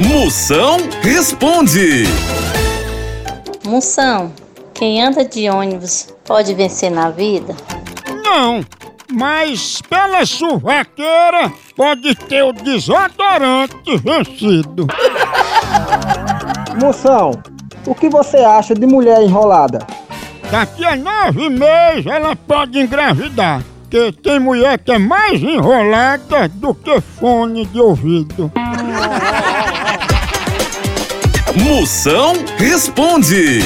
Moção responde. Moção, quem anda de ônibus pode vencer na vida? Não, mas pela suvaqueira pode ter o desodorante vencido. Moção, o que você acha de mulher enrolada? Daqui a nove meses ela pode engravidar. Porque tem mulher que é mais enrolada do que fone de ouvido. Moção responde.